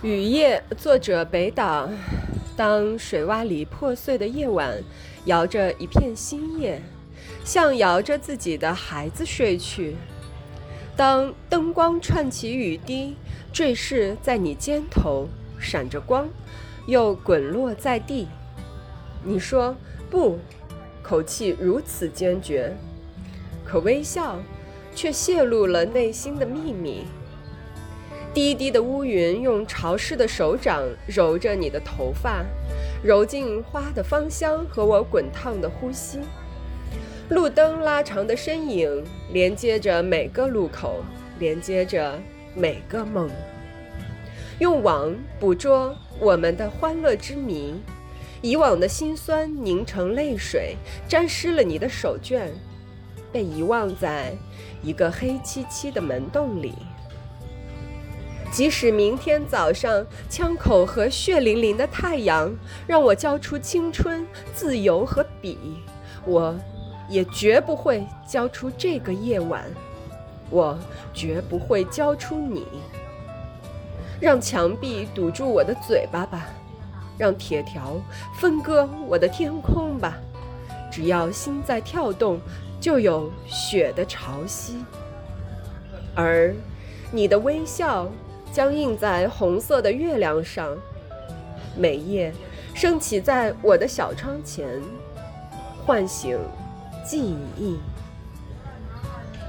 雨夜，作者北岛。当水洼里破碎的夜晚，摇着一片新叶，像摇着自己的孩子睡去。当灯光串起雨滴，坠饰在你肩头，闪着光，又滚落在地。你说不，口气如此坚决，可微笑却泄露了内心的秘密。低低的乌云用潮湿的手掌揉着你的头发，揉进花的芳香和我滚烫的呼吸。路灯拉长的身影连接着每个路口，连接着每个梦。用网捕捉我们的欢乐之谜，以往的辛酸凝成泪水，沾湿了你的手绢，被遗忘在一个黑漆漆的门洞里。即使明天早上枪口和血淋淋的太阳让我交出青春、自由和笔，我也绝不会交出这个夜晚。我绝不会交出你。让墙壁堵住我的嘴巴吧，让铁条分割我的天空吧。只要心在跳动，就有雪的潮汐。而你的微笑。将映在红色的月亮上，每夜升起在我的小窗前，唤醒记忆。